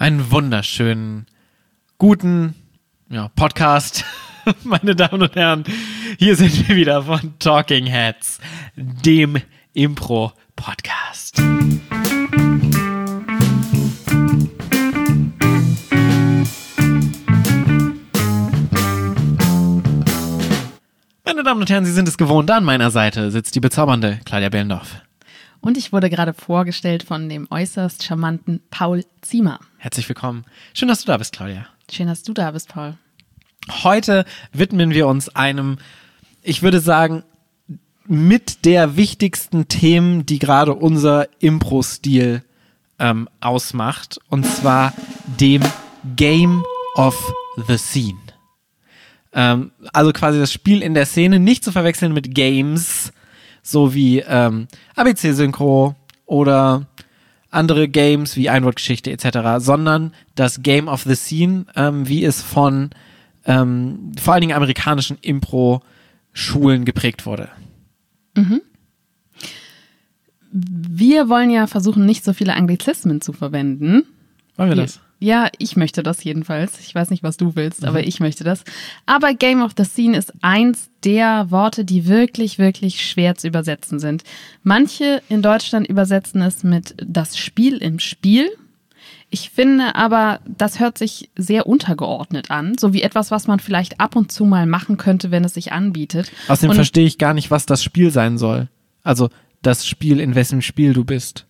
Einen wunderschönen, guten ja, Podcast, meine Damen und Herren. Hier sind wir wieder von Talking Heads, dem Impro-Podcast. Meine Damen und Herren, Sie sind es gewohnt, an meiner Seite sitzt die bezaubernde Claudia Bellendorf. Und ich wurde gerade vorgestellt von dem äußerst charmanten Paul Ziemer. Herzlich willkommen. Schön, dass du da bist, Claudia. Schön, dass du da bist, Paul. Heute widmen wir uns einem, ich würde sagen, mit der wichtigsten Themen, die gerade unser Impro-Stil ähm, ausmacht. Und zwar dem Game of the Scene. Ähm, also quasi das Spiel in der Szene, nicht zu verwechseln mit Games, so wie ähm, ABC-Synchro oder andere Games wie Einwortgeschichte etc., sondern das Game of the Scene, ähm, wie es von ähm, vor allen Dingen amerikanischen Impro-Schulen geprägt wurde. Mhm. Wir wollen ja versuchen, nicht so viele Anglizismen zu verwenden. Wollen wir das? Ja, ich möchte das jedenfalls. Ich weiß nicht, was du willst, Mhm. aber ich möchte das. Aber Game of the Scene ist eins der Worte, die wirklich, wirklich schwer zu übersetzen sind. Manche in Deutschland übersetzen es mit das Spiel im Spiel. Ich finde aber, das hört sich sehr untergeordnet an, so wie etwas, was man vielleicht ab und zu mal machen könnte, wenn es sich anbietet. Außerdem Und- verstehe ich gar nicht, was das Spiel sein soll. Also das Spiel, in wessen Spiel du bist.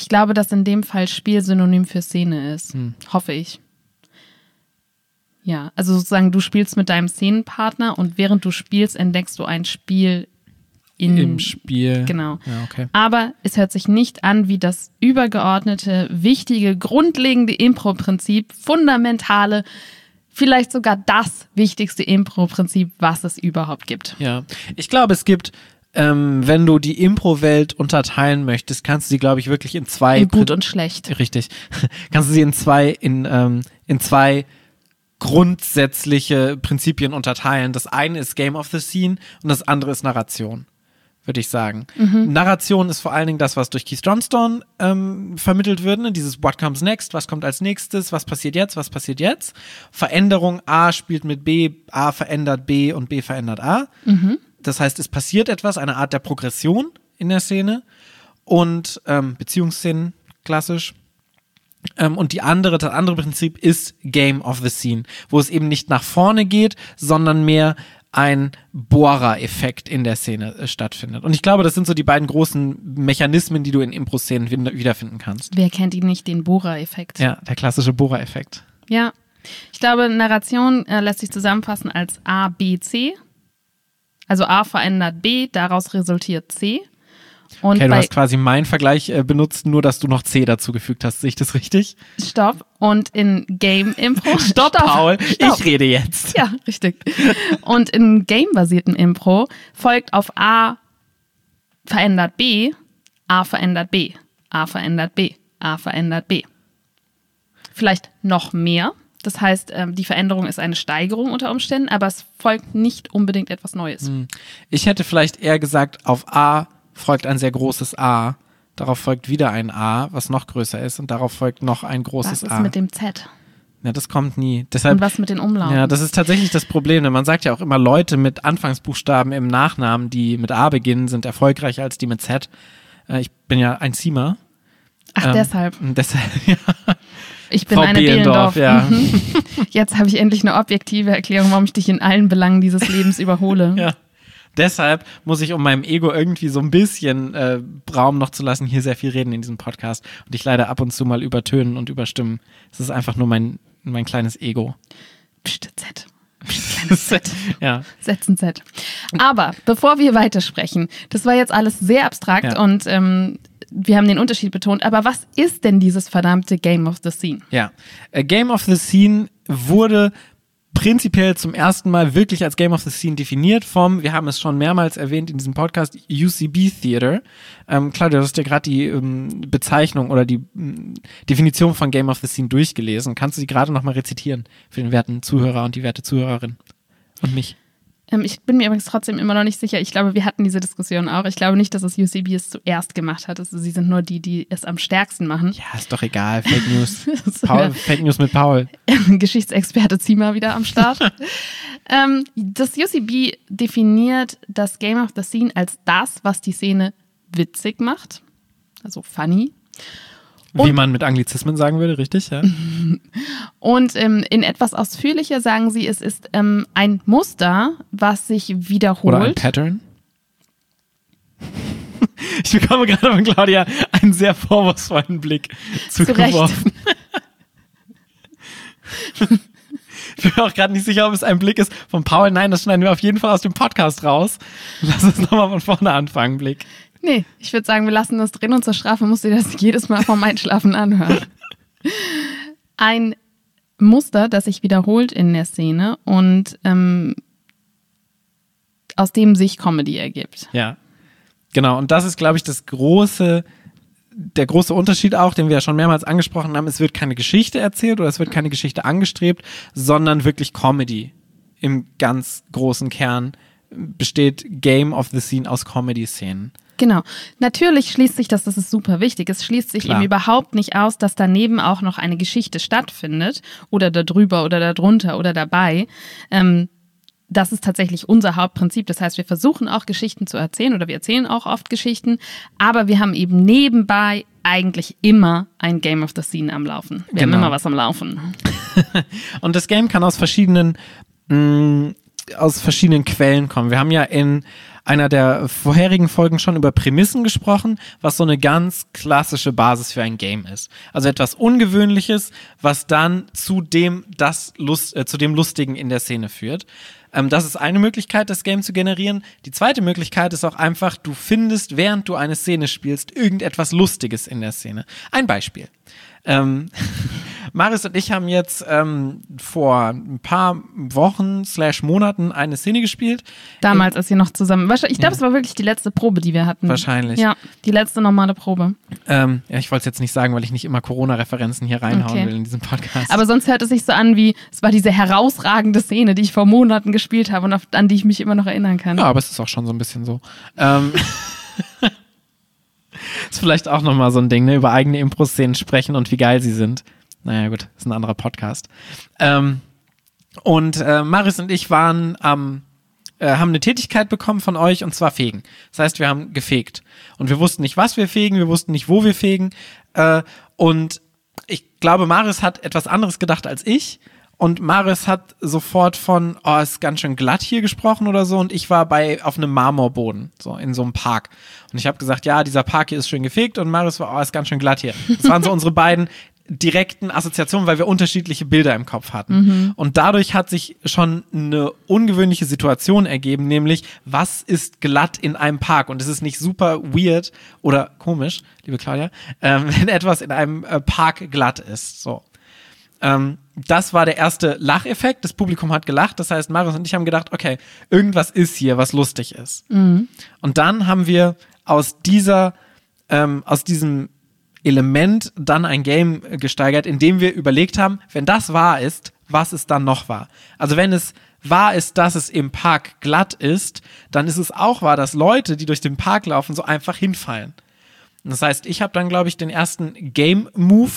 Ich glaube, dass in dem Fall Spiel synonym für Szene ist. Hm. Hoffe ich. Ja, also sozusagen, du spielst mit deinem Szenenpartner und während du spielst, entdeckst du ein Spiel in, Im Spiel. Genau. Ja, okay. Aber es hört sich nicht an wie das übergeordnete, wichtige, grundlegende Impro-Prinzip, fundamentale, vielleicht sogar das wichtigste Impro-Prinzip, was es überhaupt gibt. Ja, ich glaube, es gibt, ähm, wenn du die Impro-Welt unterteilen möchtest, kannst du sie, glaube ich, wirklich in zwei In gut Prin- und schlecht. richtig, kannst du sie in zwei in ähm, in zwei grundsätzliche Prinzipien unterteilen. Das eine ist Game of the Scene und das andere ist Narration, würde ich sagen. Narration ist vor allen Dingen das, was durch Keith Johnstone ähm, vermittelt wird, ne? dieses What comes next, was kommt als nächstes, was passiert jetzt, was passiert jetzt. Veränderung A spielt mit B, A verändert B und B verändert A. Das heißt, es passiert etwas, eine Art der Progression in der Szene und ähm, Beziehungsszenen, klassisch. Ähm, und die andere, das andere Prinzip ist Game of the Scene, wo es eben nicht nach vorne geht, sondern mehr ein Bohrer-Effekt in der Szene äh, stattfindet. Und ich glaube, das sind so die beiden großen Mechanismen, die du in Impro-Szenen wiederfinden kannst. Wer kennt ihn nicht, den Bohrer-Effekt? Ja, der klassische Bohrer-Effekt. Ja, ich glaube, Narration äh, lässt sich zusammenfassen als A, B, C. Also A verändert B, daraus resultiert C. Und Okay, du hast quasi meinen Vergleich äh, benutzt, nur dass du noch C dazugefügt hast. Sehe ich das richtig? Stopp und in Game Impro. Stopp, Paul. Stopp. Ich rede jetzt. Ja, richtig. Und in Game-basierten Impro folgt auf A verändert B, A verändert B, A verändert B, A verändert B. Vielleicht noch mehr. Das heißt, ähm, die Veränderung ist eine Steigerung unter Umständen, aber es folgt nicht unbedingt etwas Neues. Ich hätte vielleicht eher gesagt, auf A folgt ein sehr großes A. Darauf folgt wieder ein A, was noch größer ist. Und darauf folgt noch ein Was großes ist A. mit dem Z? ja, das kommt nie. Deshalb, Und was mit den Umlauten? ja, das ist tatsächlich das Problem. Denn man sagt ja auch immer, Leute mit Anfangsbuchstaben im Nachnamen, die mit A beginnen, sind erfolgreicher als die mit Z. Äh, ich bin ja ein Ziemer. Ach, Ähm, deshalb. Deshalb, ja. Ich bin Frau eine Behlendorf, ja. Mhm. Jetzt habe ich endlich eine objektive Erklärung, warum ich dich in allen Belangen dieses Lebens überhole. Ja. Deshalb muss ich, um meinem Ego irgendwie so ein bisschen äh, Raum noch zu lassen, hier sehr viel reden in diesem Podcast und ich leider ab und zu mal übertönen und überstimmen. Es ist einfach nur mein, mein kleines Ego. Psst, Z. Kleines Z. ja. Setzen Z. Aber bevor wir weitersprechen, das war jetzt alles sehr abstrakt Ja. und ähm, wir haben den Unterschied betont. Aber was ist denn dieses verdammte Game of the Scene? Ja. Äh, Game of the Scene wurde prinzipiell zum ersten Mal wirklich als Game of the Scene definiert vom, wir haben es schon mehrmals erwähnt in diesem Podcast, UCB Theater. Ähm, Claudia, du hast ja gerade die ähm, Bezeichnung oder die ähm, Definition von Game of the Scene durchgelesen. Kannst du sie gerade nochmal rezitieren für den werten Zuhörer und die werte Zuhörerin? Und mich. Ähm, ich bin mir übrigens trotzdem immer noch nicht sicher. Ich glaube, wir hatten diese Diskussion auch. Ich glaube nicht, dass das UCB es zuerst gemacht hat. Also sie sind nur die, die es am stärksten machen. Ja, ist doch egal. Fake News. Paul, Fake News mit Paul. Geschichtsexperte Zima wieder am Start. ähm, das UCB definiert das Game of the Scene als das, was die Szene witzig macht. Also funny. Und, Wie man mit Anglizismen sagen würde, richtig? Ja. Und ähm, in etwas ausführlicher sagen sie, es ist ähm, ein Muster, was sich wiederholt. Oder ein Pattern. Ich bekomme gerade von Claudia einen sehr vorwurfsvollen Blick zugeworfen. ich bin auch gerade nicht sicher, ob es ein Blick ist von Paul. Nein, das schneiden wir auf jeden Fall aus dem Podcast raus. Lass uns nochmal von vorne anfangen, Blick. Nee, ich würde sagen, wir lassen das drin und zur Strafe musst du das jedes Mal vom Einschlafen anhören. Ein Muster, das sich wiederholt in der Szene und ähm, aus dem sich Comedy ergibt. Ja, genau. Und das ist, glaube ich, das große, der große Unterschied auch, den wir ja schon mehrmals angesprochen haben. Es wird keine Geschichte erzählt oder es wird keine Geschichte angestrebt, sondern wirklich Comedy im ganz großen Kern besteht Game of the Scene aus Comedy-Szenen. Genau. Natürlich schließt sich das, das ist super wichtig. Es schließt sich Klar. eben überhaupt nicht aus, dass daneben auch noch eine Geschichte stattfindet oder darüber oder darunter oder dabei. Ähm, das ist tatsächlich unser Hauptprinzip. Das heißt, wir versuchen auch Geschichten zu erzählen oder wir erzählen auch oft Geschichten, aber wir haben eben nebenbei eigentlich immer ein Game of the Scene am Laufen. Wir genau. haben immer was am Laufen. Und das Game kann aus verschiedenen mm, aus verschiedenen Quellen kommen. Wir haben ja in einer der vorherigen Folgen schon über Prämissen gesprochen, was so eine ganz klassische Basis für ein Game ist. Also etwas Ungewöhnliches, was dann zu dem, das Lust, äh, zu dem Lustigen in der Szene führt. Ähm, das ist eine Möglichkeit, das Game zu generieren. Die zweite Möglichkeit ist auch einfach, du findest, während du eine Szene spielst, irgendetwas Lustiges in der Szene. Ein Beispiel. Ähm, Marius und ich haben jetzt ähm, vor ein paar Wochen slash Monaten eine Szene gespielt. Damals, als wir noch zusammen. Ich glaube, ja. es war wirklich die letzte Probe, die wir hatten. Wahrscheinlich. Ja, die letzte normale Probe. Ähm, ja, ich wollte es jetzt nicht sagen, weil ich nicht immer Corona-Referenzen hier reinhauen okay. will in diesem Podcast. Aber sonst hört es sich so an wie, es war diese herausragende Szene, die ich vor Monaten gespielt habe und auf, an die ich mich immer noch erinnern kann. Ja, aber es ist auch schon so ein bisschen so. Ähm. ist vielleicht auch nochmal so ein Ding, ne? über eigene Impro-Szenen sprechen und wie geil sie sind. Naja, gut, ist ein anderer Podcast. Ähm, und äh, Maris und ich waren am, äh, haben eine Tätigkeit bekommen von euch und zwar fegen. Das heißt, wir haben gefegt. Und wir wussten nicht, was wir fegen, wir wussten nicht, wo wir fegen. Äh, und ich glaube, Maris hat etwas anderes gedacht als ich. Und Maris hat sofort von, oh, ist ganz schön glatt hier gesprochen oder so. Und ich war bei auf einem Marmorboden, so in so einem Park. Und ich habe gesagt, ja, dieser Park hier ist schön gefegt. Und Maris war, oh, ist ganz schön glatt hier. Das waren so unsere beiden direkten Assoziationen, weil wir unterschiedliche Bilder im Kopf hatten. Mhm. Und dadurch hat sich schon eine ungewöhnliche Situation ergeben, nämlich was ist glatt in einem Park? Und es ist nicht super weird oder komisch, liebe Claudia, ähm, wenn etwas in einem äh, Park glatt ist. So. Ähm, das war der erste Lacheffekt. Das Publikum hat gelacht. Das heißt, Marius und ich haben gedacht, okay, irgendwas ist hier, was lustig ist. Mhm. Und dann haben wir aus dieser, ähm, aus diesem Element dann ein Game gesteigert, in dem wir überlegt haben, wenn das wahr ist, was ist dann noch wahr? Also wenn es wahr ist, dass es im Park glatt ist, dann ist es auch wahr, dass Leute, die durch den Park laufen, so einfach hinfallen. Das heißt, ich habe dann, glaube ich, den ersten Game-Move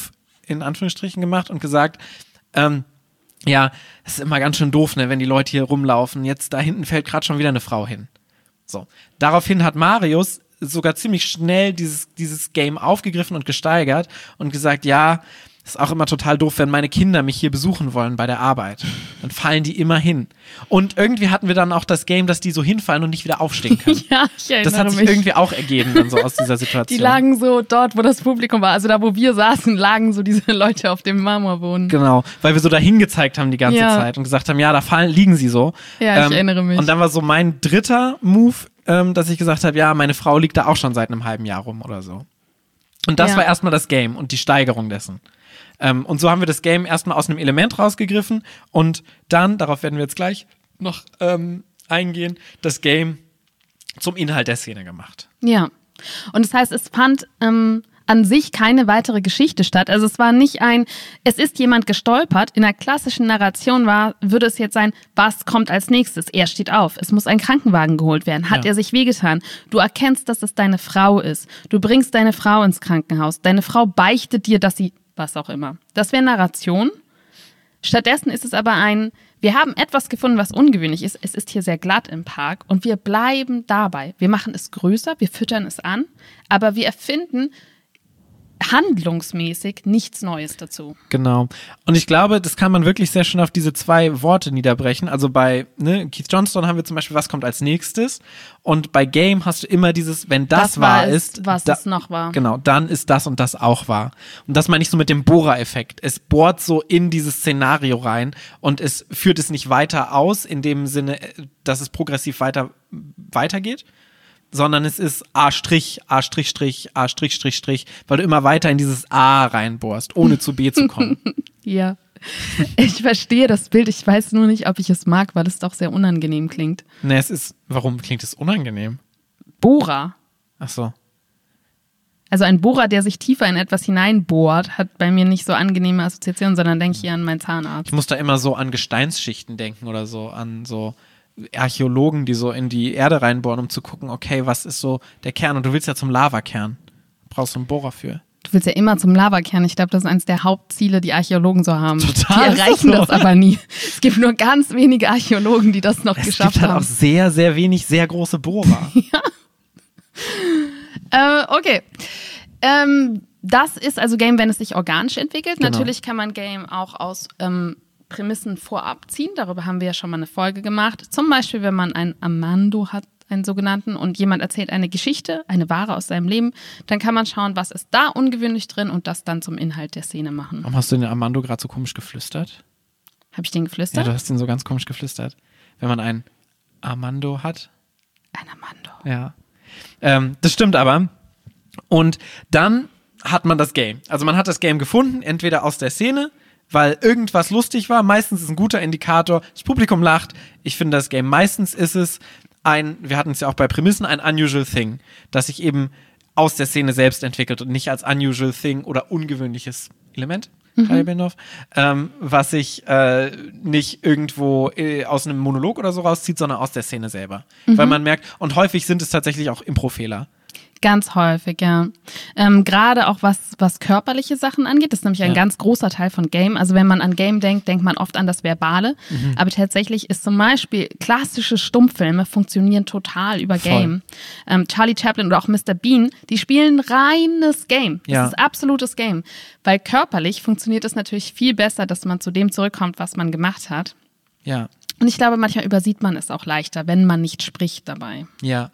in Anführungsstrichen gemacht und gesagt, ähm, ja, es ist immer ganz schön doof, ne, wenn die Leute hier rumlaufen. Jetzt da hinten fällt gerade schon wieder eine Frau hin. So. Daraufhin hat Marius sogar ziemlich schnell dieses, dieses Game aufgegriffen und gesteigert und gesagt, ja, ist auch immer total doof, wenn meine Kinder mich hier besuchen wollen bei der Arbeit. Dann fallen die immer hin. Und irgendwie hatten wir dann auch das Game, dass die so hinfallen und nicht wieder aufstehen können. ja, ich erinnere Das hat sich mich. irgendwie auch ergeben dann so aus dieser Situation. Die lagen so dort, wo das Publikum war. Also da, wo wir saßen, lagen so diese Leute auf dem Marmorboden. Genau, weil wir so dahin gezeigt haben die ganze ja. Zeit und gesagt haben, ja, da fallen, liegen sie so. Ja, ich ähm, erinnere mich. Und dann war so mein dritter Move ähm, dass ich gesagt habe, ja, meine Frau liegt da auch schon seit einem halben Jahr rum oder so. Und das ja. war erstmal das Game und die Steigerung dessen. Ähm, und so haben wir das Game erstmal aus einem Element rausgegriffen und dann, darauf werden wir jetzt gleich noch ähm, eingehen, das Game zum Inhalt der Szene gemacht. Ja. Und das heißt, es fand, ähm, an sich keine weitere Geschichte statt. Also es war nicht ein, es ist jemand gestolpert. In der klassischen Narration war, würde es jetzt sein, was kommt als nächstes? Er steht auf. Es muss ein Krankenwagen geholt werden. Hat Ja. er sich wehgetan? Du erkennst, dass es deine Frau ist. Du bringst deine Frau ins Krankenhaus. Deine Frau beichtet dir, dass sie, was auch immer. Das wäre Narration. Stattdessen ist es aber ein, wir haben etwas gefunden, was ungewöhnlich ist. Es ist hier sehr glatt im Park und wir bleiben dabei. Wir machen es größer, wir füttern es an, aber wir erfinden handlungsmäßig nichts Neues dazu. Genau. Und ich glaube, das kann man wirklich sehr schön auf diese zwei Worte niederbrechen. Also bei ne, Keith Johnston haben wir zum Beispiel, was kommt als nächstes? Und bei Game hast du immer dieses, wenn das, wahr es, ist, was da- es noch war. Genau, dann ist das und das auch wahr. Und das meine ich so mit dem Bohrer-Effekt. Es bohrt so in dieses Szenario rein und es führt es nicht weiter aus, in dem Sinne, äh, dass es progressiv weiter weitergeht, sondern es ist A Strich, A Strich Strich, A Strich Strich Strich, weil du immer weiter in dieses A reinbohrst, ohne zu B zu kommen. Ja. Ich verstehe das Bild, ich weiß nur nicht, ob ich es mag, weil es doch sehr unangenehm klingt. ne, es ist, warum klingt es unangenehm? Bohrer. Ach so. Also ein Bohrer, der sich tiefer in etwas hineinbohrt, hat bei mir nicht so angenehme Assoziationen, sondern denke ich eher an meinen Zahnarzt. Ich muss da immer so an Gesteinsschichten denken oder so, an so Archäologen, die so in die Erde reinbohren, um zu gucken, okay, was ist so der Kern? Und du willst ja zum Lavakern. Brauchst du einen Bohrer für. Du willst ja immer zum Lavakern. Ich glaube, das ist eines der Hauptziele, die Archäologen so haben. Total, die erreichen das so. das aber nie. Es gibt nur ganz wenige Archäologen, die das noch Es geschafft gibt halt auch haben. sehr, sehr wenig sehr große Bohrer. Äh, okay. Ähm, das ist also Game, wenn es sich organisch entwickelt. Genau. Natürlich kann man Game auch aus ähm, Prämissen vorab ziehen. Darüber haben wir ja schon mal eine Folge gemacht. Zum Beispiel, wenn man einen Amando hat, einen sogenannten, und jemand erzählt eine Geschichte, eine Ware aus seinem Leben, dann kann man schauen, was ist da ungewöhnlich drin und das dann zum Inhalt der Szene machen. Warum hast du den Armando gerade so komisch geflüstert? Habe ich den Ja, geflüstert? du hast ihn so ganz komisch geflüstert. Wenn man einen Armando hat. Ein Amando. Ja. Ähm, das stimmt aber. Und dann hat man das Game. Also man hat das Game gefunden, entweder aus der Szene, weil irgendwas lustig war. Meistens ist ein guter Indikator. Das Publikum lacht. Ich finde das Game. Meistens ist es ein, wir hatten es ja auch bei Prämissen, ein unusual thing, das sich eben aus der Szene selbst entwickelt und nicht als unusual thing oder ungewöhnliches Element. Bendorf, ähm, was sich äh, nicht irgendwo äh, aus einem Monolog oder so rauszieht, sondern aus der Szene selber. Weil man merkt, und häufig sind es tatsächlich auch Improfehler. Ganz häufig, ja. Ähm, Gerade auch was, was körperliche Sachen angeht, das ist nämlich ein Ja. ganz großer Teil von Game. Also wenn man an Game denkt, denkt man oft an das Verbale. Mhm. Aber tatsächlich ist zum Beispiel klassische Stummfilme funktionieren total über Voll. Game. Ähm, Charlie Chaplin oder auch Mr. Bean, die spielen reines Game. Das Ja. ist absolutes Game. Weil körperlich funktioniert es natürlich viel besser, dass man zu dem zurückkommt, was man gemacht hat. Ja, Und ich glaube, manchmal übersieht man es auch leichter, wenn man nicht spricht dabei. ja.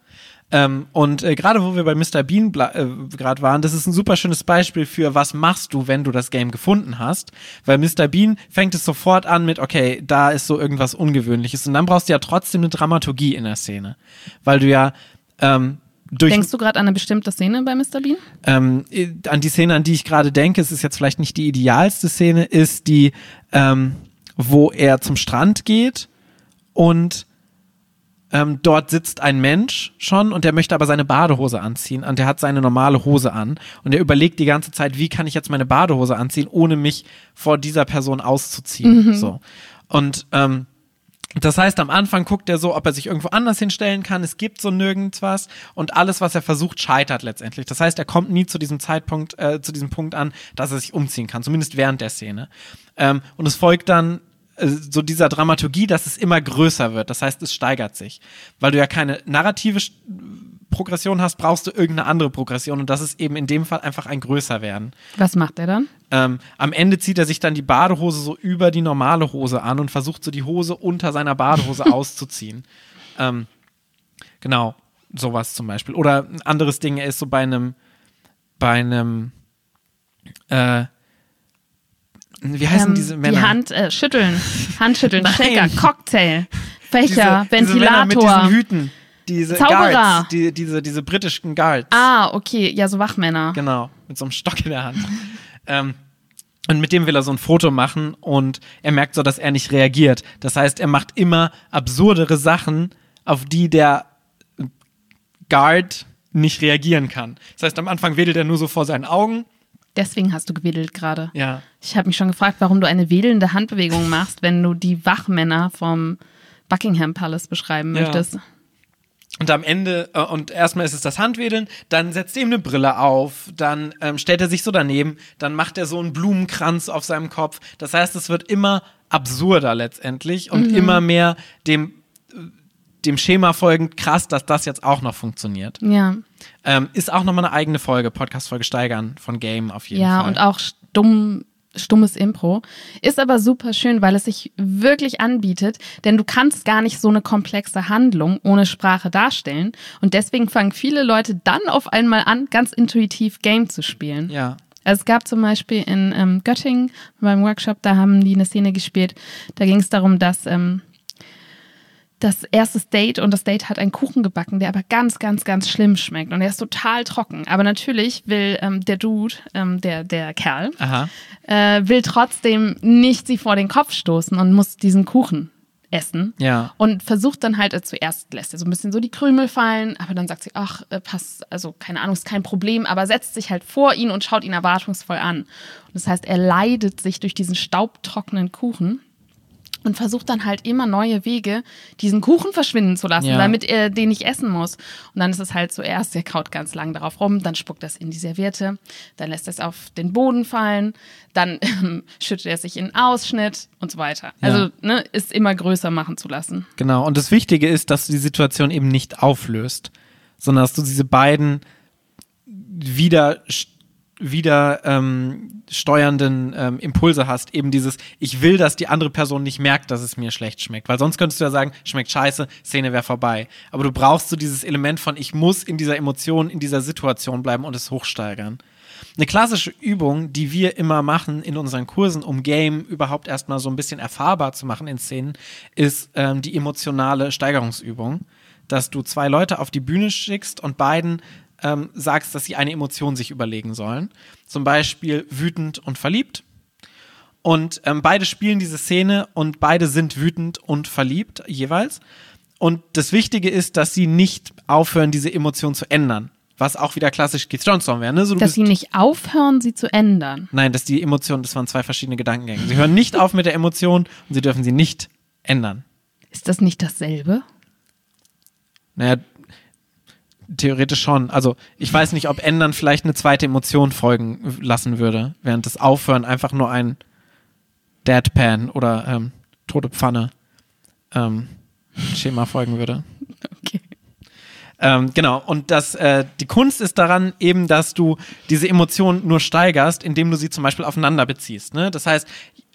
Ähm, und äh, gerade wo wir bei Mr. Bean äh, gerade waren, das ist ein super schönes Beispiel für, was machst du, wenn du das Game gefunden hast. Weil Mr. Bean fängt es sofort an mit, okay, da ist so irgendwas Ungewöhnliches. Und dann brauchst du ja trotzdem eine Dramaturgie in der Szene. Weil du ja ähm, durch Denkst du gerade an eine bestimmte Szene bei Mr. Bean? ähm, äh, an die Szene, an die ich gerade denke, es ist jetzt vielleicht nicht die idealste Szene, ist die, ähm, wo er zum Strand geht und ähm, dort sitzt ein Mensch schon und der möchte aber seine Badehose anziehen und der hat seine normale Hose an und er überlegt die ganze Zeit, wie kann ich jetzt meine Badehose anziehen, ohne mich vor dieser Person auszuziehen. So. Und ähm, das heißt, am Anfang guckt er so, ob er sich irgendwo anders hinstellen kann. Es gibt so nirgends was. Und alles, was er versucht, scheitert letztendlich. Das heißt, er kommt nie zu diesem Zeitpunkt, äh, zu diesem Punkt an, dass er sich umziehen kann. Zumindest während der Szene. Ähm, und es folgt dann so dieser Dramaturgie, dass es immer größer wird. Das heißt, es steigert sich. Weil du ja keine narrative Progression hast, brauchst du irgendeine andere Progression. Und das ist eben in dem Fall einfach ein größer werden. Was macht er dann? Ähm, am Ende zieht er sich dann die Badehose so über die normale Hose an und versucht so die Hose unter seiner Badehose auszuziehen. Ähm, genau, sowas zum Beispiel. Oder ein anderes Ding, er ist so bei einem, bei einem, äh, wie heißen Ähm, diese Männer? Die Hand äh, schütteln, Handschütteln. Shaker, Cocktail, Fächer, diese, diese Männer mit Ventilator. diesen Hüten. Diese Zauberer. Guards, die, diese, diese britischen Guards. ah, okay, ja, so Wachmänner. Genau, mit so einem Stock in der Hand. ähm, und mit dem will er so ein Foto machen und er merkt so, dass er nicht reagiert. Das heißt, er macht immer absurdere Sachen, auf die der Guard nicht reagieren kann. Das heißt, am Anfang wedelt er nur so vor seinen Augen. Deswegen hast du gewedelt gerade. Ja. Ich habe mich schon gefragt, warum du eine wedelnde Handbewegung machst, wenn du die Wachmänner vom Buckingham Palace beschreiben Ja. möchtest. Und am Ende, äh, und erstmal ist es das Handwedeln, dann setzt er ihm eine Brille auf, dann ähm, stellt er sich so daneben, dann macht er so einen Blumenkranz auf seinem Kopf. Das heißt, es wird immer absurder letztendlich und immer mehr dem, dem Schema folgend krass, dass das jetzt auch noch funktioniert. Ja. Ähm, ist auch nochmal eine eigene Folge, Podcast-Folge steigern von Game auf jeden Ja, Fall. und auch stumm, stummes Impro. Ist aber super schön, weil es sich wirklich anbietet, denn du kannst gar nicht so eine komplexe Handlung ohne Sprache darstellen. Und deswegen fangen viele Leute dann auf einmal an, ganz intuitiv Game zu spielen. Ja. Also es gab zum Beispiel in ähm, Göttingen beim Workshop, da haben die eine Szene gespielt. Da ging es darum, dass ähm, das erste Date und das Date hat einen Kuchen gebacken, der aber ganz, ganz, ganz schlimm schmeckt und der ist total trocken. Aber natürlich will ähm, der Dude, ähm, der, der Kerl, äh, will trotzdem nicht sie vor den Kopf stoßen und muss diesen Kuchen essen. Ja. Und versucht dann halt, äh, zuerst lässt er so ein bisschen so die Krümel fallen, aber dann sagt sie, ach, äh, pass, also keine Ahnung, ist kein Problem, aber setzt sich halt vor ihn und schaut ihn erwartungsvoll an. Und das heißt, er leidet sich durch diesen staubtrockenen Kuchen und versucht dann halt immer neue Wege, diesen Kuchen verschwinden zu lassen, Ja. damit er den nicht essen muss. Und dann ist es halt zuerst, er kaut ganz lang darauf rum, dann spuckt das in die Serviette, dann lässt es auf den Boden fallen, dann ähm, schüttet er sich in einen Ausschnitt und so weiter. Also Ja. ne, ist immer größer machen zu lassen. Genau. Und das Wichtige ist, dass du die Situation eben nicht auflöst, sondern dass du diese beiden wieder, wieder ähm, steuernden ähm, Impulse hast. Eben dieses, ich will, dass die andere Person nicht merkt, dass es mir schlecht schmeckt. Weil sonst könntest du ja sagen, schmeckt scheiße, Szene wäre vorbei. Aber du brauchst so dieses Element von, ich muss in dieser Emotion, in dieser Situation bleiben und es hochsteigern. Eine klassische Übung, die wir immer machen in unseren Kursen, um Game überhaupt erstmal so ein bisschen erfahrbar zu machen in Szenen, ist ähm, die emotionale Steigerungsübung. Dass du zwei Leute auf die Bühne schickst und beiden ähm, sagst, dass sie eine Emotion sich überlegen sollen. Zum Beispiel wütend und verliebt. Und ähm, beide spielen diese Szene und beide sind wütend und verliebt jeweils. Und das Wichtige ist, dass sie nicht aufhören, diese Emotion zu ändern. Was auch wieder klassisch Keith Johnstone wäre. Ne? So, Dass sie nicht aufhören, sie zu ändern. Nein, dass die Emotion, das waren zwei verschiedene Gedankengänge. Sie hören nicht auf mit der Emotion und sie dürfen sie nicht ändern. Ist das nicht dasselbe? Naja, theoretisch schon. Also ich weiß nicht, ob ändern vielleicht eine zweite Emotion folgen lassen würde, während das Aufhören einfach nur ein Deadpan oder ähm, tote Pfanne ähm, Schema folgen würde. Okay. Ähm, genau, und das, äh, die Kunst ist daran eben, dass du diese Emotionen nur steigerst, indem du sie zum Beispiel aufeinander beziehst. Ne? Das heißt,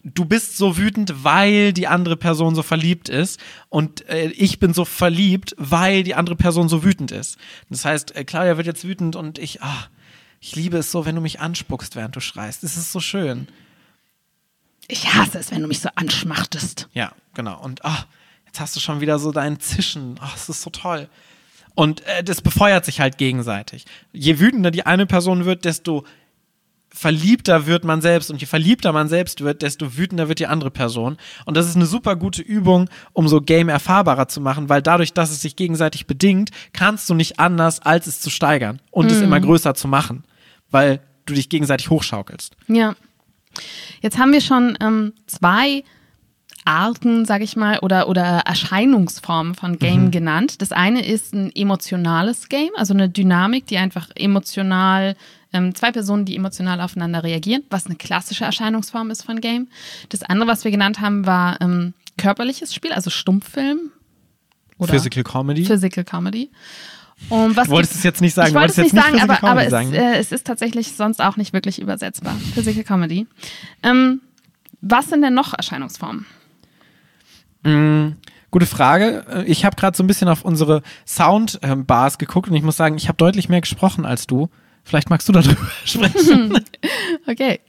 du bist so wütend, weil die andere Person so verliebt ist und äh, ich bin so verliebt, weil die andere Person so wütend ist. Das heißt, äh, Claudia wird jetzt wütend und ich, ah, ich liebe es so, wenn du mich anspuckst, während du schreist. Das ist so schön. Ich hasse es, wenn du mich so anschmachtest. Ja, genau. Und ah, jetzt hast du schon wieder so dein Zischen. Ach, das ist so toll. Und äh, das befeuert sich halt gegenseitig. Je wütender die eine Person wird, desto verliebter wird man selbst. Und je verliebter man selbst wird, desto wütender wird die andere Person. Und das ist eine super gute Übung, um so Game erfahrbarer zu machen, weil dadurch, dass es sich gegenseitig bedingt, kannst du nicht anders, als es zu steigern und es immer größer zu machen, weil du dich gegenseitig hochschaukelst. Ja. Jetzt haben wir schon ähm, zwei Arten, sag ich mal, oder, oder Erscheinungsformen von Game genannt. Das eine ist ein emotionales Game, also eine Dynamik, die einfach emotional, ähm, zwei Personen, die emotional aufeinander reagieren, was eine klassische Erscheinungsform ist von Game. Das andere, was wir genannt haben, war ähm, körperliches Spiel, also Stummfilm. Oder Physical Comedy. Physical Comedy. Und was Du wolltest es jetzt nicht sagen. Ich wollte es wolltest nicht jetzt sagen, aber, aber es, äh, es ist tatsächlich sonst auch nicht wirklich übersetzbar. Physical Comedy. Ähm, was sind denn noch Erscheinungsformen? Mm, Gute Frage. Äh, Ich habe gerade so ein bisschen auf unsere Soundbars geguckt und ich muss sagen, ich habe deutlich mehr gesprochen als du. Vielleicht magst du darüber sprechen. Okay.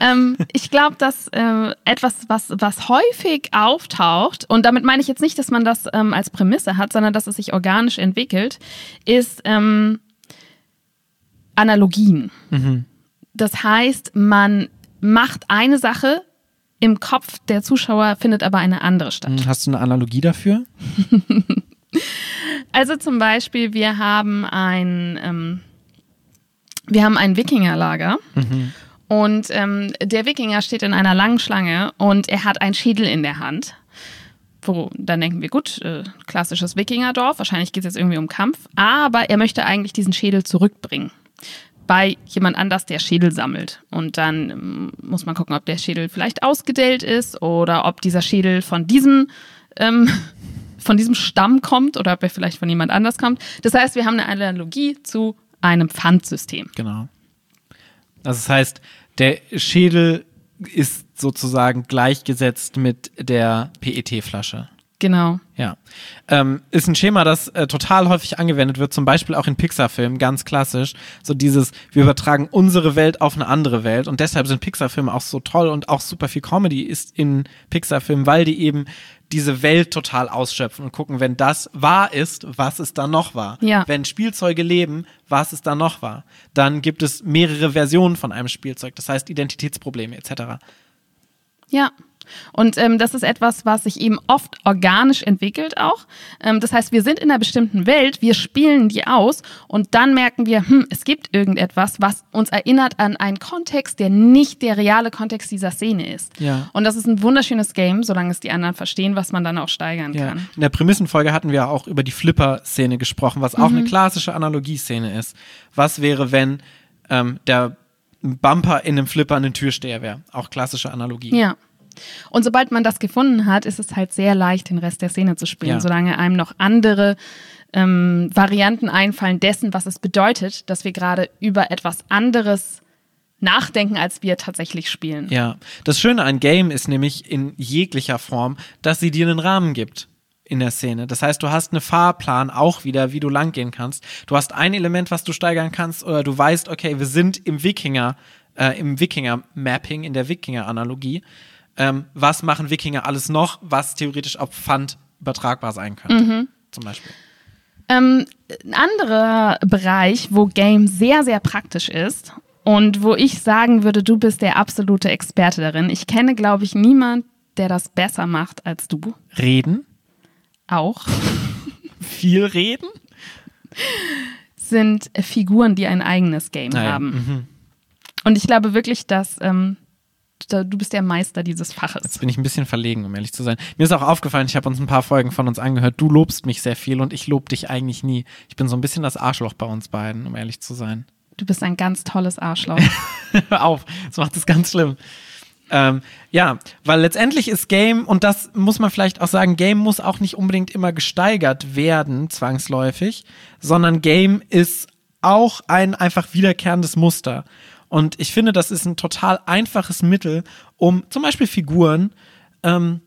ähm, ich glaube, dass äh, etwas, was, was häufig auftaucht, und damit meine ich jetzt nicht, dass man das ähm, als Prämisse hat, sondern dass es sich organisch entwickelt, ist ähm, Analogien. Das heißt, man macht eine Sache, im Kopf der Zuschauer findet aber eine andere statt. Hast du eine Analogie dafür? Also zum Beispiel, wir haben ein, ähm, wir haben ein Wikingerlager. Und ähm, der Wikinger steht in einer langen Schlange und er hat einen Schädel in der Hand. Wo, dann denken wir, gut, äh, klassisches Wikingerdorf, wahrscheinlich geht es jetzt irgendwie um Kampf, aber er möchte eigentlich diesen Schädel zurückbringen. Bei jemand anders, der Schädel sammelt. Und dann ähm, muss man gucken, ob der Schädel vielleicht ausgedellt ist oder ob dieser Schädel von diesem, ähm, von diesem Stamm kommt oder ob er vielleicht von jemand anders kommt. Das heißt, wir haben eine Analogie zu einem Pfandsystem. Genau. Also das heißt, der Schädel ist sozusagen gleichgesetzt mit der PET-Flasche. Genau. Ja. Ähm, ist ein Schema, das äh, total häufig angewendet wird, zum Beispiel auch in Pixar-Filmen, ganz klassisch. So dieses, wir übertragen unsere Welt auf eine andere Welt und deshalb sind Pixar-Filme auch so toll und auch super viel Comedy ist in Pixar-Filmen, weil die eben diese Welt total ausschöpfen und gucken, wenn das wahr ist, was ist da noch wahr? Ja. Wenn Spielzeuge leben, was ist da noch wahr? Dann gibt es mehrere Versionen von einem Spielzeug, das heißt Identitätsprobleme etc. Ja. Und ähm, das ist etwas, was sich eben oft organisch entwickelt auch. Ähm, das heißt, wir sind in einer bestimmten Welt, wir spielen die aus und dann merken wir, hm, es gibt irgendetwas, was uns erinnert an einen Kontext, der nicht der reale Kontext dieser Szene ist. Ja. Und das ist ein wunderschönes Game, solange es die anderen verstehen, was man dann auch steigern Ja. kann. In der Prämissenfolge hatten wir auch über die Flipper-Szene gesprochen, was auch eine klassische Analogieszene ist. Was wäre, wenn ähm, der Bumper in einem Flipper ein Türsteher wäre? Auch klassische Analogie. Ja. Und sobald man das gefunden hat, ist es halt sehr leicht, den Rest der Szene zu spielen, Ja. solange einem noch andere ähm, Varianten einfallen dessen, was es bedeutet, dass wir gerade über etwas anderes nachdenken, als wir tatsächlich spielen. Ja, das Schöne an Game ist nämlich in jeglicher Form, dass sie dir einen Rahmen gibt in der Szene. Das heißt, du hast einen Fahrplan auch wieder, wie du langgehen kannst. Du hast ein Element, was du steigern kannst, oder du weißt, okay, wir sind im Wikinger, äh, im Wikinger-Mapping, in der Wikinger-Analogie. Ähm, was machen Wikinger alles noch, was theoretisch auf Pfand übertragbar sein könnte? Zum Beispiel. Ähm, ein anderer Bereich, wo Game sehr, sehr praktisch ist und wo ich sagen würde, du bist der absolute Experte darin. Ich kenne, glaube ich, niemand, der das besser macht als du. Reden, Auch. viel reden. sind Figuren, die ein eigenes Game Ah ja, haben. Und ich glaube wirklich, dass ähm, du bist der Meister dieses Faches. Jetzt bin ich ein bisschen verlegen, um ehrlich zu sein. Mir ist auch aufgefallen, ich habe uns ein paar Folgen von uns angehört. Du lobst mich sehr viel und ich lob dich eigentlich nie. Ich bin so ein bisschen das Arschloch bei uns beiden, um ehrlich zu sein. Du bist ein ganz tolles Arschloch. Hör auf, das macht es ganz schlimm. Ähm, ja, weil letztendlich ist Game, und das muss man vielleicht auch sagen, Game muss auch nicht unbedingt immer gesteigert werden, zwangsläufig, sondern Game ist auch ein einfach wiederkehrendes Muster. Und ich finde, das ist ein total einfaches Mittel, um zum Beispiel Figuren ähm,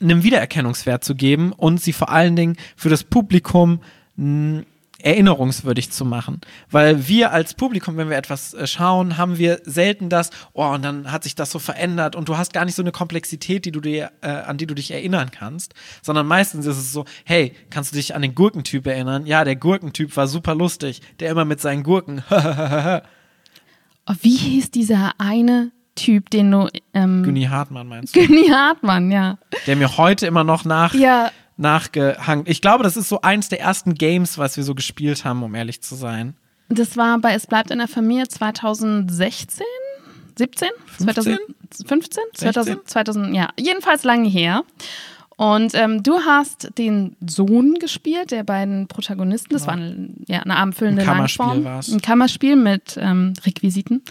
einem Wiedererkennungswert zu geben und sie vor allen Dingen für das Publikum mh, erinnerungswürdig zu machen. Weil wir als Publikum, wenn wir etwas äh, schauen, haben wir selten das, oh, und dann hat sich das so verändert und du hast gar nicht so eine Komplexität, die du dir, äh, an die du dich erinnern kannst, sondern meistens ist es so, hey, kannst du dich an den Gurkentyp erinnern? Ja, der Gurkentyp war super lustig, der immer mit seinen Gurken. Oh, wie hieß dieser eine Typ, den du. Ähm, Günni Hartmann meinst du? Günni Hartmann, ja. Der mir heute immer noch nach, Ja, nachgehangen. Ich glaube, das ist so eins der ersten Games, was wir so gespielt haben, um ehrlich zu sein. das war bei Es bleibt in der Familie 2016? 17? 15? 2015? 16? 2000, 2000, ja, jedenfalls lange her. Und ähm, du hast den Sohn gespielt, der beiden Protagonisten. Das war eine, ja, eine abendfüllende Ein Kammerspiel Langform. war's. Ein Kammerspiel mit ähm, Requisiten.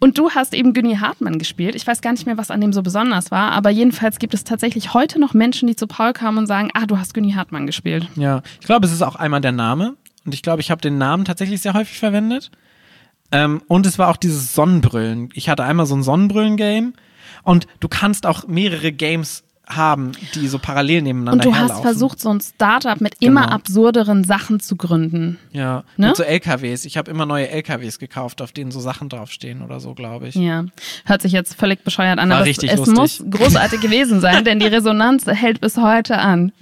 Und du hast eben Günni Hartmann gespielt. Ich weiß gar nicht mehr, was an dem so besonders war, aber jedenfalls gibt es tatsächlich heute noch Menschen, die zu Paul kamen und sagen, ah, du hast Günni Hartmann gespielt. Ja, ich glaube, es ist auch einmal der Name. Und ich glaube, ich habe den Namen tatsächlich sehr häufig verwendet. Ähm, und es war auch dieses Sonnenbrüllen. Ich hatte einmal so ein Sonnenbrüllen-Game. Und du kannst auch mehrere Games haben, die so parallel nebeneinander Und du hast herlaufen. versucht, so ein Startup mit immer Genau. absurderen Sachen zu gründen. Ja, Ne? mit so LKWs. Ich habe immer neue LKWs gekauft, auf denen so Sachen draufstehen oder so, glaube ich. Ja, hört sich jetzt völlig bescheuert an, War aber es, es muss großartig gewesen sein, denn die Resonanz hält bis heute an.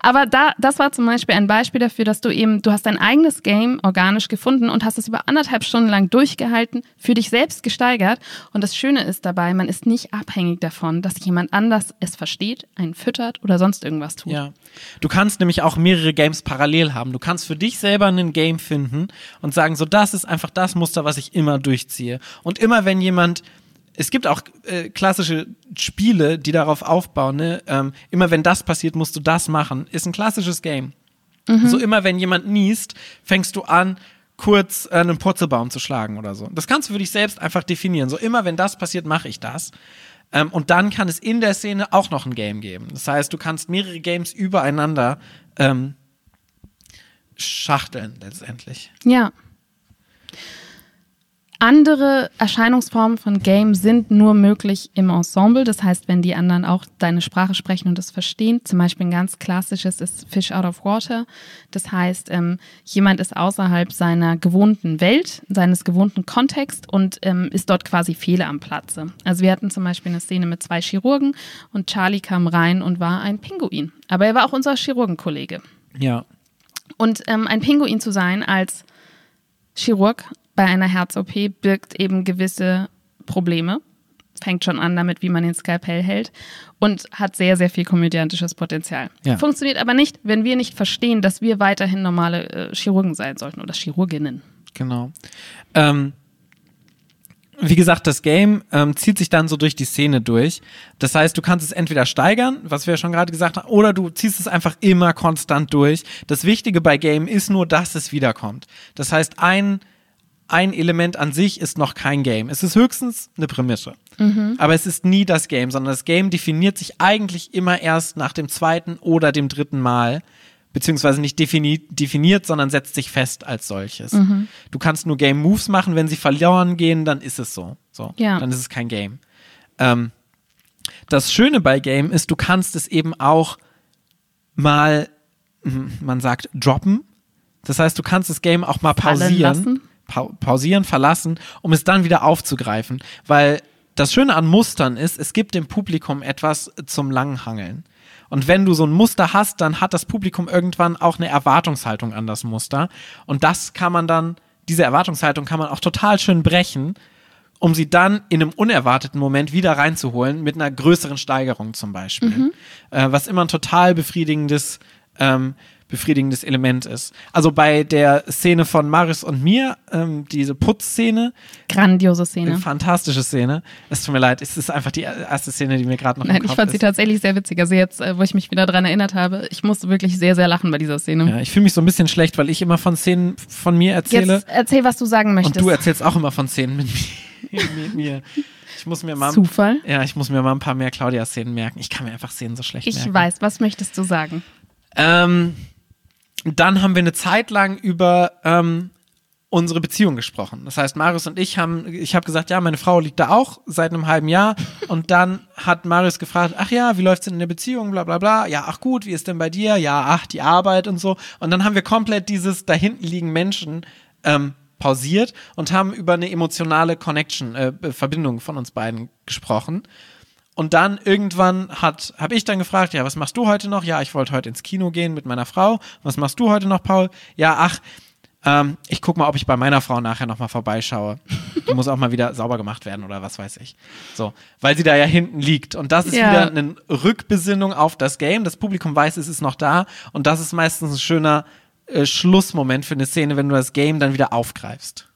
Aber da, das war zum Beispiel ein Beispiel dafür, dass du eben, du hast dein eigenes Game organisch gefunden und hast es über anderthalb Stunden lang durchgehalten, für dich selbst gesteigert. Und das Schöne ist dabei, man ist nicht abhängig davon, dass jemand anders es versteht versteht, einen füttert oder sonst irgendwas tut. Ja. Du kannst nämlich auch mehrere Games parallel haben. Du kannst für dich selber ein Game finden und sagen, so das ist einfach das Muster, was ich immer durchziehe. Und immer wenn jemand es gibt auch äh, klassische Spiele, die darauf aufbauen. Ne? Ähm, immer wenn das passiert, musst du das machen. Ist ein klassisches Game. Mhm. So immer wenn jemand niest, fängst du an, kurz einen Purzelbaum zu schlagen oder so. Das kannst du für dich selbst einfach definieren. So immer wenn das passiert, mache ich das. Ähm, und dann kann es in der Szene auch noch ein Game geben. Das heißt, du kannst mehrere Games übereinander ähm, schachteln letztendlich. Ja. Andere Erscheinungsformen von Game sind nur möglich im Ensemble. Das heißt, wenn die anderen auch deine Sprache sprechen und es verstehen. Zum Beispiel ein ganz klassisches ist Fish out of water. Das heißt, ähm, jemand ist außerhalb seiner gewohnten Welt, seines gewohnten Kontexts und ähm, ist dort quasi Fehler am Platze. Also wir hatten zum Beispiel eine Szene mit zwei Chirurgen und Charlie kam rein und war ein Pinguin. Aber er war auch unser Chirurgenkollege. Ja. Und ähm, ein Pinguin zu sein als Chirurg bei einer Herz-OP birgt eben gewisse Probleme. Fängt schon an damit, wie man den Skalpell hält und hat sehr, sehr viel komödiantisches Potenzial. Ja. Funktioniert aber nicht, wenn wir nicht verstehen, dass wir weiterhin normale äh, Chirurgen sein sollten oder Chirurginnen. Genau. Ähm, wie gesagt, das Game ähm, zieht sich dann so durch die Szene durch. Das heißt, du kannst es entweder steigern, was wir ja schon gerade gesagt haben, oder du ziehst es einfach immer konstant durch. Das Wichtige bei Game ist nur, dass es wiederkommt. Das heißt, ein ein Element an sich ist noch kein Game. Es ist höchstens eine Prämisse. Mhm. Aber es ist nie das Game, sondern das Game definiert sich eigentlich immer erst nach dem zweiten oder dem dritten Mal. Beziehungsweise nicht defini definiert, sondern setzt sich fest als solches. Mhm. Du kannst nur Game Moves machen, wenn sie verloren gehen, dann ist es so. so ja. Dann ist es kein Game. Ähm, das Schöne bei Game ist, du kannst es eben auch mal, hm, man sagt, droppen. Das heißt, du kannst das Game auch mal pausieren pausieren, verlassen, um es dann wieder aufzugreifen. Weil das Schöne an Mustern ist, es gibt dem Publikum etwas zum Langhangeln. Und wenn du so ein Muster hast, dann hat das Publikum irgendwann auch eine Erwartungshaltung an das Muster. Und das kann man dann, diese Erwartungshaltung kann man auch total schön brechen, um sie dann in einem unerwarteten Moment wieder reinzuholen, mit einer größeren Steigerung zum Beispiel. Mhm. Äh, was immer ein total befriedigendes ähm, befriedigendes Element ist. Also bei der Szene von Maris und mir, ähm, diese Putzszene. Grandiose Szene. Fantastische Szene. Es tut mir leid, es ist einfach die erste Szene, die mir gerade noch Nein, ich fand ist. sie tatsächlich sehr witzig. Also jetzt, äh, wo ich mich wieder daran erinnert habe, ich musste wirklich sehr, sehr lachen bei dieser Szene. Ja, ich fühle mich so ein bisschen schlecht, weil ich immer von Szenen von mir erzähle. Jetzt erzähl, was du sagen möchtest. Und du erzählst auch immer von Szenen mit mir. mit mir. Ich muss mir mal, Zufall? Ja, ich muss mir mal ein paar mehr Claudia-Szenen merken. Ich kann mir einfach Szenen so schlecht ich merken. Ich weiß, was möchtest du sagen? Ähm, dann haben wir eine Zeit lang über ähm, unsere Beziehung gesprochen. Das heißt, Marius und ich haben, ich habe gesagt, ja, meine Frau liegt da auch seit einem halben Jahr. Und dann hat Marius gefragt, ach ja, wie läuft's denn in der Beziehung, bla bla bla. Ja, ach gut, wie ist denn bei dir? Ja, ach, die Arbeit und so. Und dann haben wir komplett dieses da hinten liegen Menschen ähm, pausiert und haben über eine emotionale Connection, äh, Verbindung von uns beiden gesprochen. Und dann irgendwann hat, habe ich dann gefragt, ja, was machst du heute noch? Ja, ich wollte heute ins Kino gehen mit meiner Frau. Was machst du heute noch, Paul? Ja, ach, ähm, ich guck mal, ob ich bei meiner Frau nachher nochmal vorbeischaue. Die muss auch mal wieder sauber gemacht werden oder was weiß ich. So, weil sie da ja hinten liegt. Und das ist ja. wieder eine Rückbesinnung auf das Game. Das Publikum weiß, es ist noch da. Und das ist meistens ein schöner äh, Schlussmoment für eine Szene, wenn du das Game dann wieder aufgreifst.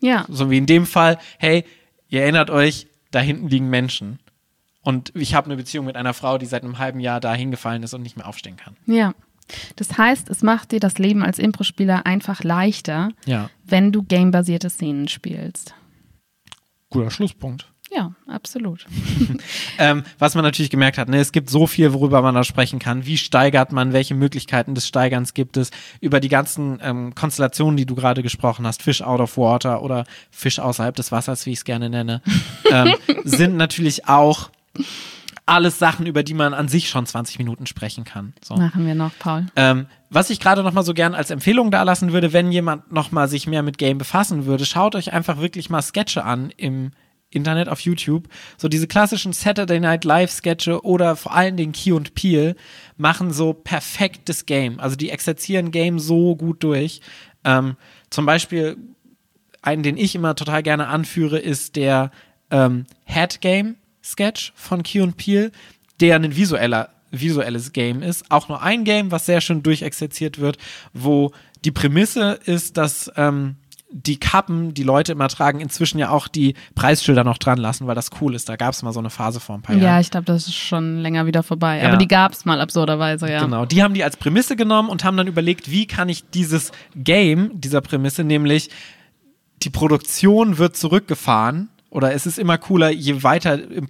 Ja. So wie in dem Fall, hey, ihr erinnert euch, da hinten liegen Menschen. Und ich habe eine Beziehung mit einer Frau, die seit einem halben Jahr da hingefallen ist und nicht mehr aufstehen kann. Ja. Das heißt, es macht dir das Leben als Impro-Spieler einfach leichter, ja. wenn du gamebasierte Szenen spielst. Guter Schlusspunkt. Ja, absolut. ähm, was man natürlich gemerkt hat, ne, es gibt so viel, worüber man da sprechen kann. Wie steigert man, welche Möglichkeiten des Steigerns gibt es? Über die ganzen ähm, Konstellationen, die du gerade gesprochen hast, Fish out of water oder Fisch außerhalb des Wassers, wie ich es gerne nenne, ähm, sind natürlich auch alles Sachen, über die man an sich schon 20 Minuten sprechen kann. So. Machen wir noch, Paul. Ähm, was ich gerade noch mal so gern als Empfehlung da lassen würde, wenn jemand noch mal sich mehr mit Game befassen würde, schaut euch einfach wirklich mal Sketche an im Internet auf YouTube. So diese klassischen Saturday Night Live Sketche oder vor allen Dingen Key und Peel machen so perfektes Game. Also die exerzieren Game so gut durch. Ähm, zum Beispiel einen, den ich immer total gerne anführe, ist der ähm, Head Game Sketch von Key und Peel. der ein visueller visuelles Game ist. Auch nur ein Game, was sehr schön durchexerziert wird, wo die Prämisse ist, dass ähm, die Kappen, die Leute immer tragen, inzwischen ja auch die Preisschilder noch dran lassen, weil das cool ist. Da gab es mal so eine Phase vor ein paar Jahren. Ja, ich glaube, das ist schon länger wieder vorbei. Ja. Aber die gab es mal absurderweise, ja. Genau, die haben die als Prämisse genommen und haben dann überlegt, wie kann ich dieses Game, dieser Prämisse, nämlich die Produktion wird zurückgefahren oder es ist immer cooler, je weiter im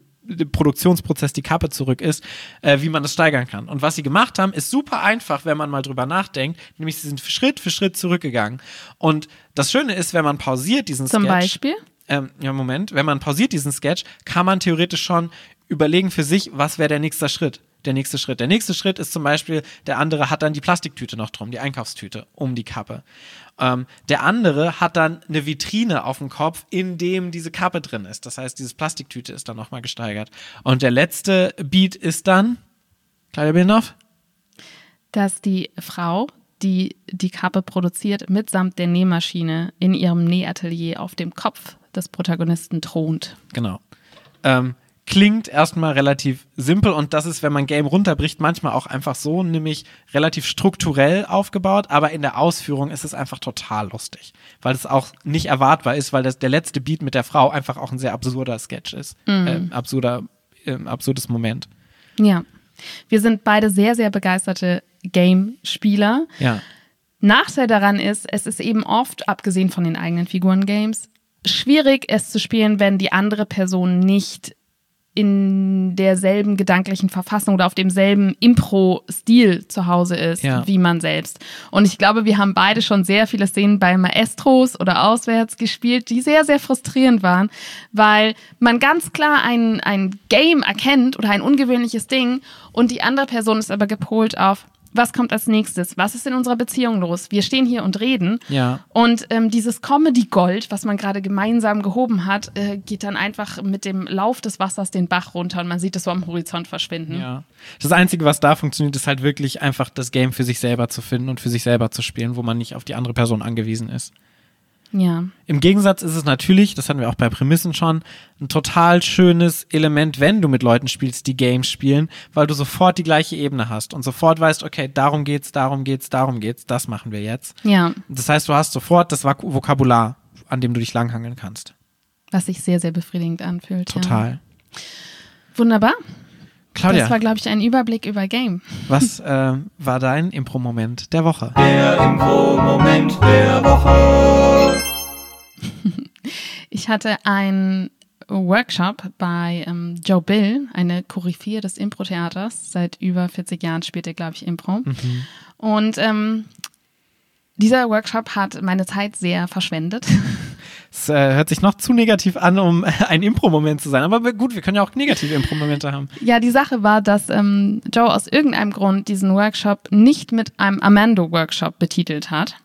Produktionsprozess die Kappe zurück ist, äh, wie man das steigern kann. Und was sie gemacht haben, ist super einfach, wenn man mal drüber nachdenkt, nämlich sie sind Schritt für Schritt zurückgegangen. Und das Schöne ist, wenn man pausiert diesen Zum Sketch. Beispiel? Ähm, ja, Moment, wenn man pausiert diesen Sketch, kann man theoretisch schon überlegen für sich, was wäre der nächste Schritt. Der nächste Schritt. Der nächste Schritt ist zum Beispiel, der andere hat dann die Plastiktüte noch drum, die Einkaufstüte um die Kappe. Ähm, der andere hat dann eine Vitrine auf dem Kopf, in dem diese Kappe drin ist. Das heißt, dieses Plastiktüte ist dann nochmal gesteigert. Und der letzte Beat ist dann, Claudia Behnhoff? dass die Frau, die die Kappe produziert, mitsamt der Nähmaschine in ihrem Nähatelier auf dem Kopf des Protagonisten thront. Genau. Ähm, klingt erstmal relativ simpel und das ist, wenn man Game runterbricht, manchmal auch einfach so, nämlich relativ strukturell aufgebaut, aber in der Ausführung ist es einfach total lustig, weil es auch nicht erwartbar ist, weil das der letzte Beat mit der Frau einfach auch ein sehr absurder Sketch ist, äh, absurder, äh, absurdes Moment. Ja. Wir sind beide sehr, sehr begeisterte Game-Spieler. Ja. Nachteil daran ist, es ist eben oft, abgesehen von den eigenen Figuren-Games, schwierig, es zu spielen, wenn die andere Person nicht in derselben gedanklichen Verfassung oder auf demselben Impro-Stil zu Hause ist, Ja. wie man selbst. Und ich glaube, wir haben beide schon sehr viele Szenen bei Maestros oder auswärts gespielt, die sehr, sehr frustrierend waren, weil man ganz klar ein, ein Game erkennt oder ein ungewöhnliches Ding und die andere Person ist aber gepolt auf, was kommt als nächstes? Was ist in unserer Beziehung los? Wir stehen hier und reden. Ja. Und ähm, dieses Comedy-Gold, was man gerade gemeinsam gehoben hat, äh, geht dann einfach mit dem Lauf des Wassers den Bach runter und man sieht es so am Horizont verschwinden. Ja. Das Einzige, was da funktioniert, ist halt wirklich einfach das Game für sich selber zu finden und für sich selber zu spielen, wo man nicht auf die andere Person angewiesen ist. Ja. Im Gegensatz ist es natürlich, das hatten wir auch bei Prämissen schon, ein total schönes Element, wenn du mit Leuten spielst, die Games spielen, weil du sofort die gleiche Ebene hast und sofort weißt, okay, darum geht's, darum geht's, darum geht's, das machen wir jetzt. Ja, Das heißt, du hast sofort das Vok- Vokabular, an dem du dich langhangeln kannst. was sich sehr, sehr befriedigend anfühlt. Ja. Total. Wunderbar. Claudia, Das war, glaube ich, ein Überblick über Game. was äh, war dein Impro-Moment der Woche? Der Impro-Moment der Woche. Ich hatte einen Workshop bei ähm, Joe Bill, eine Koryphäe des Impro-Theaters. Seit über 40 Jahren spielt er, glaube ich, Impro. Und ähm, dieser Workshop hat meine Zeit sehr verschwendet. Es äh, hört sich noch zu negativ an, um ein Impro-Moment zu sein. Aber gut, wir können ja auch negative Impro-Momente haben. Ja, die Sache war, dass ähm, Joe aus irgendeinem Grund diesen Workshop nicht mit einem Amando-Workshop betitelt hat.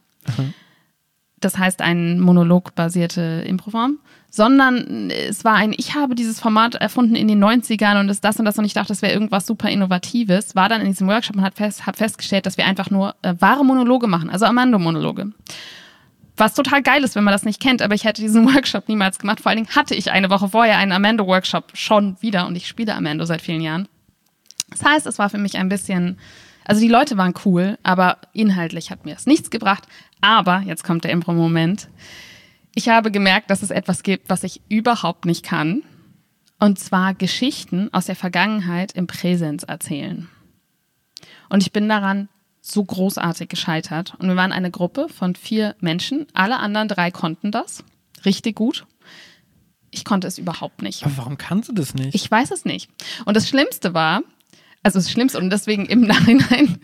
Das heißt, ein monologbasierte Improform. Sondern es war ein, ich habe dieses Format erfunden in den 90ern und ist das und das und ich dachte, das wäre irgendwas super Innovatives. War dann in diesem Workshop und hat fest, hab festgestellt, dass wir einfach nur äh, wahre Monologe machen, also Amando-Monologe. Was total geil ist, wenn man das nicht kennt, aber ich hätte diesen Workshop niemals gemacht. Vor allen Dingen hatte ich eine Woche vorher einen Amando-Workshop schon wieder und ich spiele Amando seit vielen Jahren. Das heißt, es war für mich ein bisschen, also die Leute waren cool, aber inhaltlich hat mir es nichts gebracht. Aber, jetzt kommt der Impro-Moment, ich habe gemerkt, dass es etwas gibt, was ich überhaupt nicht kann. Und zwar Geschichten aus der Vergangenheit im Präsens erzählen. Und ich bin daran so großartig gescheitert. Und wir waren eine Gruppe von vier Menschen. Alle anderen drei konnten das. Richtig gut. Ich konnte es überhaupt nicht. Aber warum kannst du das nicht? Ich weiß es nicht. Und das Schlimmste war, also das Schlimmste und deswegen im Nachhinein,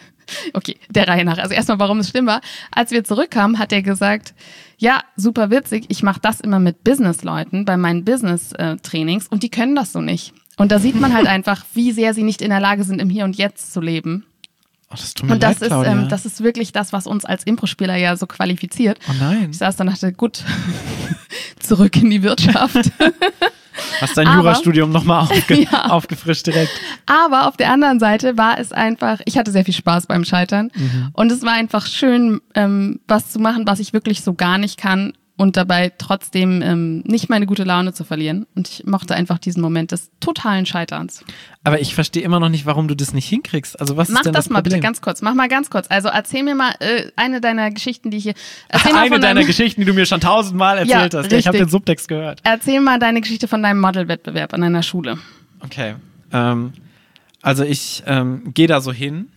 okay, der Reihe nach. Also erstmal, warum es schlimm war. Als wir zurückkamen, hat er gesagt, ja, super witzig, ich mache das immer mit Businessleuten bei meinen Business-Trainings und die können das so nicht. Und da sieht man halt einfach, wie sehr sie nicht in der Lage sind, im Hier und Jetzt zu leben. Oh, das tut mir Und das leid, ist, Claudia. ähm, das ist wirklich das, was uns als Impro-Spieler ja so qualifiziert. oh nein. Ich saß dann und dachte, gut, zurück in die Wirtschaft. Hast dein aber- Jurastudium nochmal aufge Ja. aufgefrischt direkt. Aber auf der anderen Seite war es einfach, ich hatte sehr viel Spaß beim Scheitern. Und es war einfach schön, ähm, was zu machen, was ich wirklich so gar nicht kann. Und dabei trotzdem ähm, nicht meine gute Laune zu verlieren. Und ich mochte einfach diesen Moment des totalen Scheiterns. Aber ich verstehe immer noch nicht, warum du das nicht hinkriegst. Also was Mach ist denn das, das, mal bitte ganz kurz. Mach mal ganz kurz. Also erzähl mir mal äh, eine deiner Geschichten, die ich hier. Erzähl Eine deiner Geschichten, die du mir schon tausendmal erzählt hast. Ja, ich habe richtig. den Subtext gehört. Erzähl mal deine Geschichte von deinem Modelwettbewerb an deiner Schule. Okay. Ähm, also ich ähm, gehe da so hin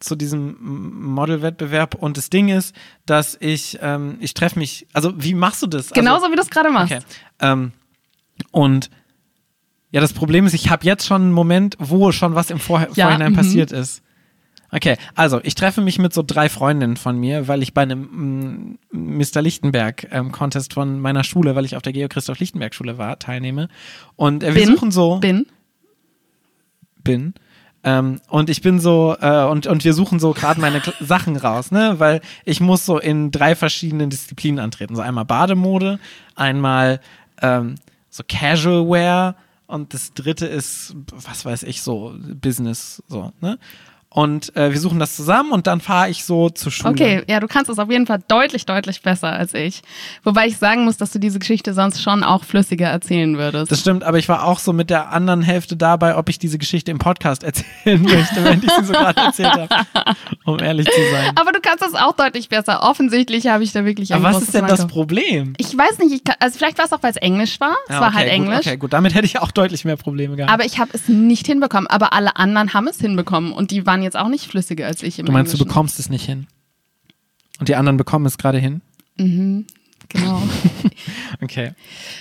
zu diesem Modelwettbewerb und das Ding ist, dass ich, ähm, ich treffe mich, also wie machst du das? Genauso also, wie du es gerade machst. Okay. Ähm, und ja, das Problem ist, ich habe jetzt schon einen Moment, wo schon was im Vor Ja, Vorhinein mhm. passiert ist. Okay, also ich treffe mich mit so drei Freundinnen von mir, weil ich bei einem mm, Mr. Lichtenberg ähm, Contest von meiner Schule, weil ich auf der Geo Christoph Lichtenberg Schule war, teilnehme. Und äh, wir Bin, suchen so Bin. bin. Ähm, und ich bin so, äh, und, und wir suchen so gerade meine Sachen raus, ne? Weil ich muss so in drei verschiedenen Disziplinen antreten. So einmal Bademode, einmal ähm, so Casual Wear und das dritte ist, was weiß ich, so Business, so, ne? Und äh, wir suchen das zusammen und dann fahre ich so zur Schule. Okay, ja, du kannst es auf jeden Fall deutlich, deutlich besser als ich. Wobei ich sagen muss, dass du diese Geschichte sonst schon auch flüssiger erzählen würdest. Das stimmt, aber ich war auch so mit der anderen Hälfte dabei, ob ich diese Geschichte im Podcast erzählen möchte, wenn ich sie so gerade erzählt habe. Um ehrlich zu sein. Aber du kannst es auch deutlich besser. Offensichtlich habe ich da wirklich ein Aber was ist denn das Manko. Problem? Ich weiß nicht, ich kann, also vielleicht war es auch, weil es Englisch war. Es Ja, war okay, halt gut, Englisch. Okay, gut, damit hätte ich auch deutlich mehr Probleme gehabt. Aber ich habe es nicht hinbekommen. Aber alle anderen haben es hinbekommen. Und die waren jetzt auch nicht flüssiger als ich im du meinst, du Englischen. bekommst es nicht hin. Und die anderen bekommen es gerade hin? Genau. Okay.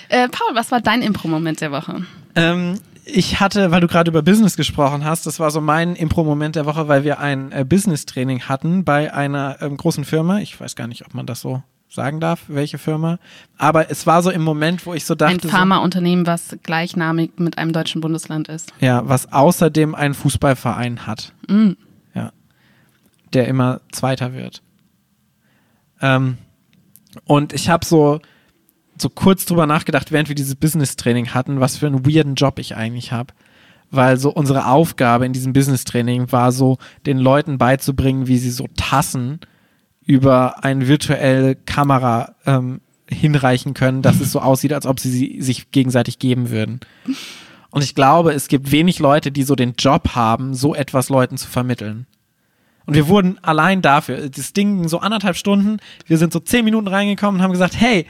äh, Paul, was war dein Impro-Moment der Woche? Ähm, ich hatte, weil du gerade über Business gesprochen hast, das war so mein Impro-Moment der Woche, weil wir ein äh, Business-Training hatten bei einer ähm, großen Firma. Ich weiß gar nicht, ob man das so sagen darf, welche Firma. Aber es war so im Moment, wo ich so dachte, Ein Pharmaunternehmen, was gleichnamig mit einem deutschen Bundesland ist. ja, was außerdem einen Fußballverein hat. Ja. Der immer Zweiter wird. Ähm, und ich habe so, so kurz drüber nachgedacht, während wir dieses Business-Training hatten, was für einen weirden Job ich eigentlich habe. Weil so unsere Aufgabe in diesem Business-Training war so, den Leuten beizubringen, wie sie so Tassen über eine virtuelle Kamera ähm, hinreichen können, dass es so aussieht, als ob sie sie sich gegenseitig geben würden. Und ich glaube, es gibt wenig Leute, die so den Job haben, so etwas Leuten zu vermitteln. Und wir wurden allein dafür, das Ding ging so anderthalb Stunden, wir sind so zehn Minuten reingekommen und haben gesagt, hey,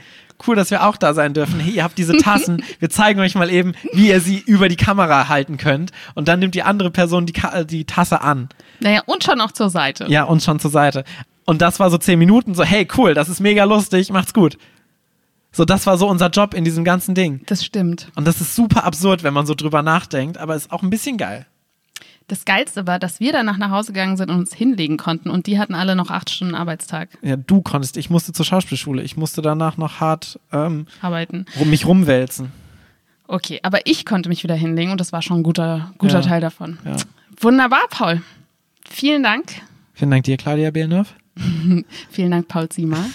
cool, dass wir auch da sein dürfen. Hey, ihr habt diese Tassen, wir zeigen euch mal eben, wie ihr sie über die Kamera halten könnt. Und dann nimmt die andere Person die, Ka die Tasse an. Naja, und schon auch zur Seite. Ja, und schon zur Seite. Und das war so zehn Minuten, so, hey, cool, das ist mega lustig, macht's gut. So, das war so unser Job in diesem ganzen Ding. Das stimmt. Und das ist super absurd, wenn man so drüber nachdenkt, aber ist auch ein bisschen geil. Das Geilste war, dass wir danach nach Hause gegangen sind und uns hinlegen konnten und die hatten alle noch acht Stunden Arbeitstag Ja, du konntest, ich musste zur Schauspielschule, ich musste danach noch hart ähm, arbeiten. mich rumwälzen. Okay, aber ich konnte mich wieder hinlegen und das war schon ein guter, guter Ja. Teil davon. Ja. Wunderbar, Paul. Vielen Dank. Vielen Dank dir, Claudia Behlnerv. Vielen Dank, Paul Ziemer.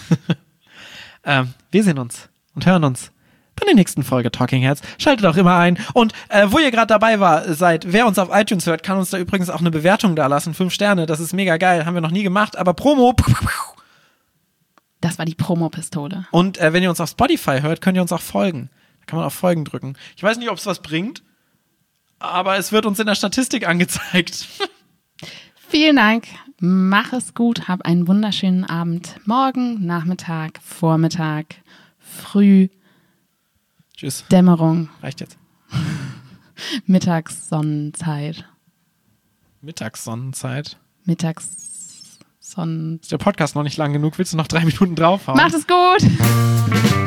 Ähm, wir sehen uns und hören uns bei der nächsten Folge Talking Heads. Schaltet auch immer ein. Und äh, wo ihr gerade dabei war, seid, wer uns auf iTunes hört, kann uns da übrigens auch eine Bewertung da lassen. Fünf Sterne, das ist mega geil. Haben wir noch nie gemacht, aber Promo. Das war die Promo-Pistole. Und äh, wenn ihr uns auf Spotify hört, könnt ihr uns auch folgen. Da kann man auf Folgen drücken. Ich weiß nicht, ob es was bringt, aber es wird uns in der Statistik angezeigt. Vielen Dank. Mach es gut. Hab einen wunderschönen Abend. Morgen, Nachmittag, Vormittag, Früh, Tschüss. Dämmerung, Reicht jetzt. Mittagssonnenzeit. Mittagssonnenzeit. Mittagssonnen. Ist der Podcast noch nicht lang genug? Willst du noch drei Minuten draufhauen? Macht es gut!